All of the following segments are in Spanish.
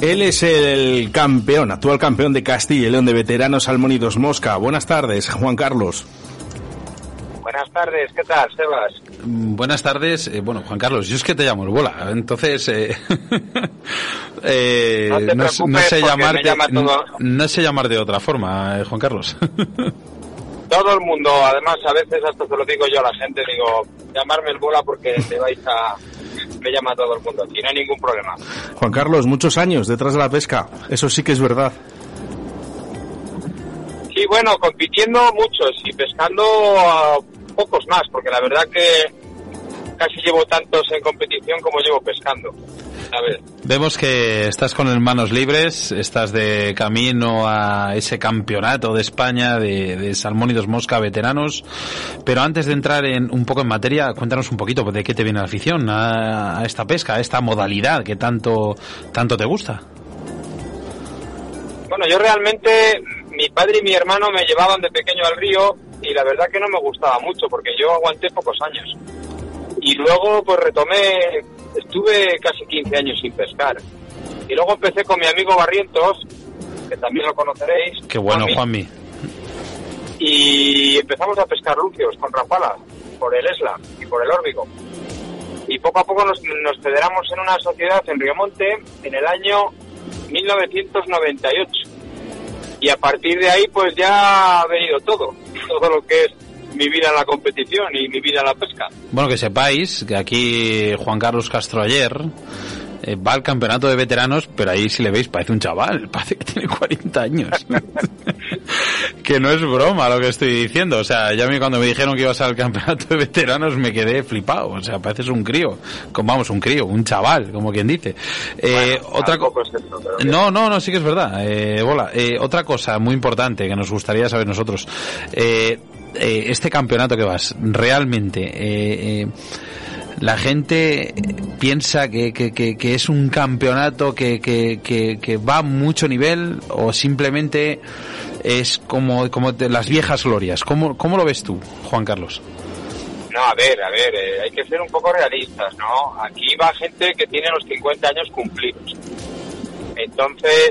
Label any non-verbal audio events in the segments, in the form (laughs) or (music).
Él es el campeón, actual campeón de Castilla y León de veteranos Salmónidos Mosca. Buenas tardes, Juan Carlos. Buenas tardes, ¿qué tal, Sebas? Mm, buenas tardes, eh, bueno, Juan Carlos, yo es que te llamo el bola, entonces eh, (laughs) eh, no, te no, preocupes no sé porque llamarte, me llama todo- no sé llamar de otra forma, eh, Juan Carlos. (laughs) Todo el mundo, además, a veces hasta se lo digo yo a la gente, digo, llamarme el bola porque te vais a... Me llama todo el mundo, no hay ningún problema. Juan Carlos, muchos años detrás de la pesca. Eso sí que es verdad. Sí, bueno, compitiendo muchos y pescando pocos más, porque la verdad que casi llevo tantos en competición como llevo pescando. ¿sabes? Vemos que estás con las manos libres, estás de camino a ese campeonato de España de, de salmónidos mosca veteranos, pero antes de entrar en un poco en materia, cuéntanos un poquito de qué te viene la afición a, a esta pesca, a esta modalidad que tanto tanto te gusta. Bueno, yo realmente, mi padre y mi hermano me llevaban de pequeño al río y la verdad que no me gustaba mucho porque yo aguanté pocos años. Y luego pues retomé, estuve casi 15 años sin pescar. Y luego empecé con mi amigo Barrientos, que también lo conoceréis. Qué bueno, Juanmi. Y empezamos a pescar lucios con rapala, por el Esla y por el Órbigo. Y poco a poco nos, nos federamos en una sociedad en Riomonte en el año 1998. Y a partir de ahí pues ya ha venido todo, (laughs) todo lo que es mi vida en la competición y mi vida en la pesca. Bueno, que sepáis que aquí Juan Carlos Castro ayer eh, va al campeonato de veteranos, pero ahí si le veis parece un chaval, (laughs) parece que tiene 40 años. (laughs) que no es broma lo que estoy diciendo. O sea, ya a mí cuando me dijeron que ibas al campeonato de veteranos me quedé flipado. O sea, pareces un crío. Como, vamos, un crío, un chaval, como quien dice. Eh, Bueno, otra es esto, pero bien. no, no, no, sí que es verdad. Eh, bola. Eh, otra cosa muy importante que nos gustaría saber nosotros. Eh, este campeonato que vas, realmente, eh, eh, la gente piensa que, que, que, que es un campeonato que, que, que, que va a mucho nivel o simplemente es como, como de las viejas glorias. ¿Cómo, ¿Cómo lo ves tú, Juan Carlos? No, a ver, a ver, eh, hay que ser un poco realistas, ¿no? Aquí va gente que tiene los 50 años cumplidos. Entonces,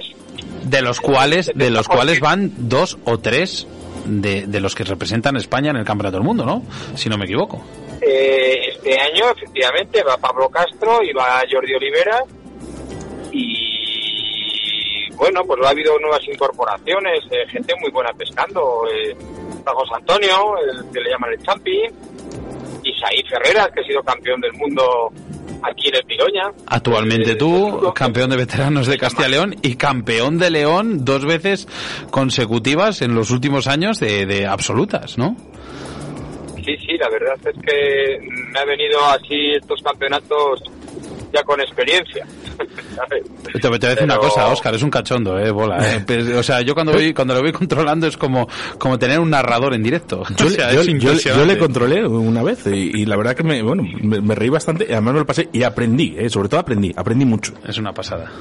De los cuales, de los cuales van dos o tres de, de los que representan España en el Campeonato del Mundo, ¿no? Si no me equivoco. Eh, este año, efectivamente, va Pablo Castro y va Jordi Olivera. Y bueno, pues ha habido nuevas incorporaciones, eh, gente muy buena pescando. Eh, Antonio, el que le llaman el Champi. Isaí Ferreras, que ha sido campeón del mundo aquí en el Piroña. Actualmente Eh, tú, seguro. campeón de veteranos de Castilla y León y campeón de León dos veces consecutivas en los últimos años de, de absolutas, ¿no? Sí, sí, la verdad es que me ha venido así estos campeonatos ya con experiencia. Te, te voy a decir una Pero- cosa, Óscar, es un cachondo, eh, bola. eh. (laughs) Pues, o sea, yo cuando voy, cuando lo voy controlando es como, como tener un narrador en directo. (laughs) Yo, o sea, yo- yo- yo le controlé una vez y, y la verdad que me, bueno, me, me reí bastante, y además me lo pasé y aprendí, eh, sobre todo aprendí, aprendí mucho. Es una pasada.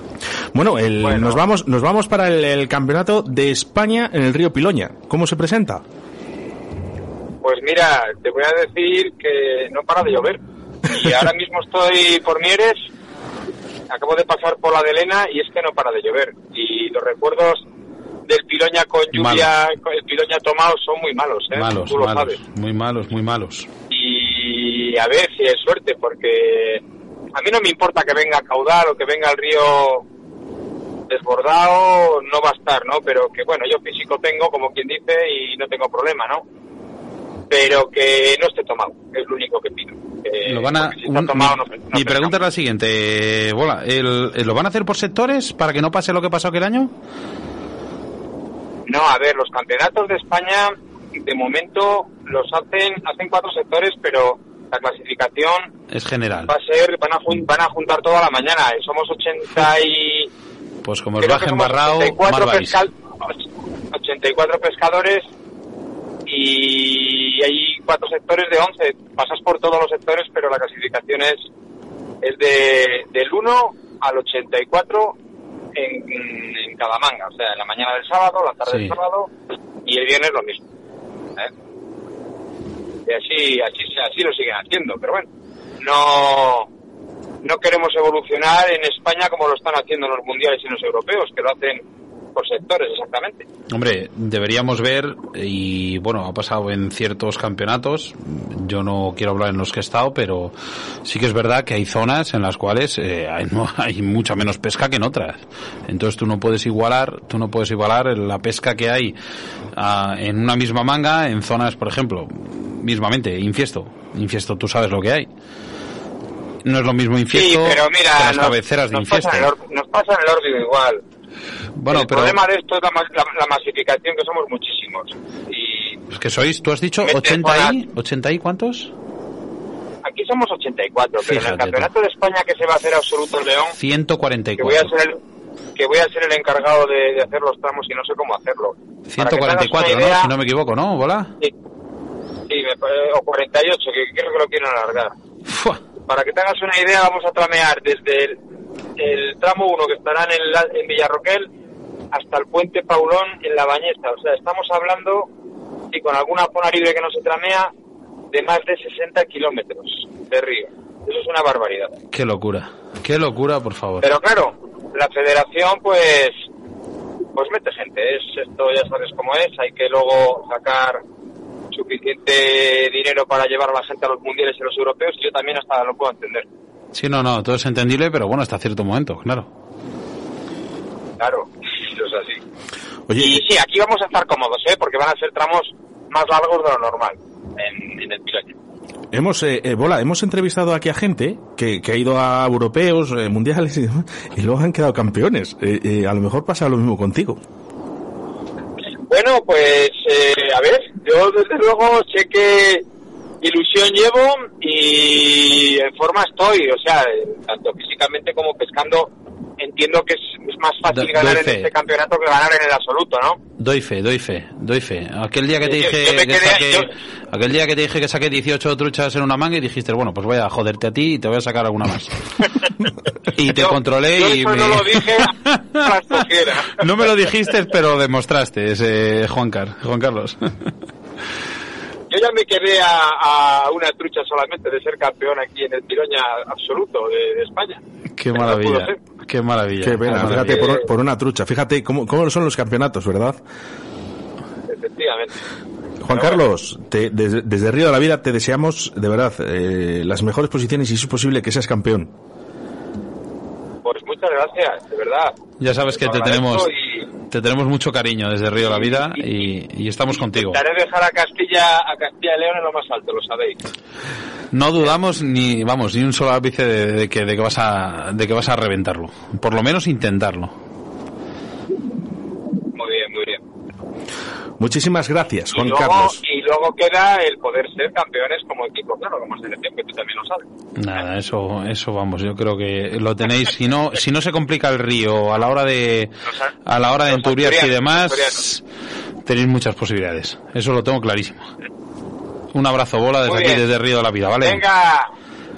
Bueno, el- Bueno. nos vamos nos vamos para el, el campeonato de España en el río Piloña. ¿Cómo se presenta? Pues mira, te voy a decir que no para de llover. Y ahora mismo estoy por Mieres, acabo de pasar por la de Elena y es que no para de llover. Y los recuerdos del Piloña con lluvia, con el Piloña tomado son muy malos, ¿eh? Malos, Tú lo malos, sabes. muy malos, muy malos. y a ver si es suerte, porque a mí no me importa que venga caudal o que venga el río desbordado, no va a estar, ¿no? Pero que bueno, yo físico tengo, como quien dice, y no tengo problema, ¿no? Pero que no esté tomado, es lo único que pido. Lo van a, un- tomado, mi, no- no mi pregunta es la siguiente, Bola, ¿el, el- ¿lo van a hacer por sectores para que no pase lo que pasó aquel año? No, a ver, los campeonatos de España, de momento, los hacen, hacen cuatro sectores, pero la clasificación Es general. va a ser, van a, jun- van a juntar toda la mañana. eh, Somos 80 y... Pues como que bajen barrao, 84, mal vais. pescal- 84 pescadores y hay cuatro sectores de 11. Pasas por todos los sectores, pero la clasificación es, es de, del 1 al 84 en, en cada manga. O sea, en la mañana del sábado, la tarde Sí. del sábado y el viernes lo mismo. ¿eh? Y así, así, así lo siguen haciendo, pero bueno, no, no queremos evolucionar en España como lo están haciendo en los mundiales y en los europeos, que lo hacen por sectores exactamente. Hombre, deberíamos ver, y bueno, ha pasado en ciertos campeonatos, yo no quiero hablar en los que he estado, pero sí que es verdad que hay zonas en las cuales eh, hay, (laughs) no, hay mucha menos pesca que en otras. Entonces tú no puedes igualar, tú no puedes igualar la pesca que hay ah, en una misma manga en zonas, por ejemplo, mismamente, infiesto. Infiesto, tú sabes lo que hay. No es lo mismo infiesto Sí, pero mira, que las nos, cabeceras de nos pasa infiesto. el nos pasa en el órbigo igual. Bueno, el pero problema de esto es la, la- la masificación, que somos muchísimos. Y es que sois, tú has dicho Mete 80 y, 80 y cuántos? aquí somos 84, pero en Fíjate el tú. Campeonato de España que se va a hacer absoluto en León, que voy a 144. ser el que voy a ser el encargado de, de hacer los tramos y no sé cómo hacerlo. Para que te hagas 144, una ¿no? idea- Si no me equivoco, ¿no? ¿Bola? Sí, Sí, pare- o 48, que creo que lo quieren alargar. Fua. Para que te hagas una idea, vamos a tramear desde el, el tramo 1 que estará en, el, en Villarroquel hasta el puente Paulón en La Bañeza. O sea, estamos hablando, y con alguna zona libre que no se tramea, de más de 60 kilómetros de río. Eso es una barbaridad. Qué locura. Qué locura, por favor. Pero claro, la federación pues pues mete gente, es esto ya sabes cómo es, hay que luego sacar suficiente dinero para llevar a la gente a los mundiales y los europeos y yo también hasta lo puedo entender. Sí, no, no, todo es entendible, pero bueno, hasta cierto momento, claro. Claro, es así. Oye, Y sí, aquí vamos a estar cómodos, ¿eh? porque van a ser tramos más largos de lo normal en, en el Piloña. hemos, eh, eh, Bola, hemos entrevistado aquí a gente que, que ha ido a europeos, eh, mundiales y demás, y luego han quedado campeones. Eh, eh, a lo mejor pasa lo mismo contigo. Bueno, pues eh, a ver, yo desde luego sé que ilusión llevo y en forma estoy, o sea, eh, tanto físicamente como pescando, entiendo que es, es más fácil Do- ganar en fe. este campeonato que ganar en el absoluto, ¿no? Doy fe, doy fe, doy fe. Aquel día que te dije yo que saqué, yo- aquel día que te dije que saqué 18 truchas en una manga y dijiste, bueno, pues voy a joderte a ti y te voy a sacar alguna más. (laughs) y te controlé y eso me... no lo dije (laughs) a la escogiera. No me lo dijiste, pero demostraste, ese Juan, Car Juan Carlos. Yo ya me quedé a, a una trucha solamente de ser campeón aquí en el Piroña absoluto de, de España. Qué no maravilla. Qué maravilla. Qué pena, qué fíjate, maravilla. por, por una trucha. Fíjate cómo, cómo son los campeonatos, ¿verdad? Efectivamente. Juan Carlos, te- desde, desde Río de la Vida te deseamos, de verdad, eh, las mejores posiciones y si es posible que seas campeón. Pues muchas gracias, de verdad. Ya sabes que te tenemos, y- te tenemos mucho cariño desde Río de la Vida y, y estamos contigo. Intentaré dejar a Castilla, a Castilla y León en lo más alto, lo sabéis. No dudamos ni, vamos, ni un solo ápice de, de que, de que vas a, de que vas a reventarlo. Por lo menos intentarlo. Muy bien, muy bien. Muchísimas gracias, Y Juan luego, Carlos. y luego queda el poder ser campeones como equipo, claro, como selección, que tú también lo sabes. Nada, eso, eso vamos, yo creo que lo tenéis. Si no, si no se complica el río a la hora de, a- la hora de los enturiarse y demás, tenéis muchas posibilidades. Eso lo tengo clarísimo. Un abrazo, bola, desde Muy aquí, bien. desde Río de la Vida, ¿vale? Venga,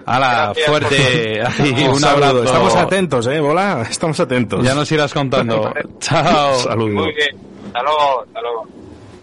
Hala, fuerte. (laughs) Ay, Un abrazo. Estamos atentos, ¿eh, Bola? Estamos atentos. Ya nos irás contando. (laughs) Chao. Saludos. muy bien. Hasta luego, hasta luego.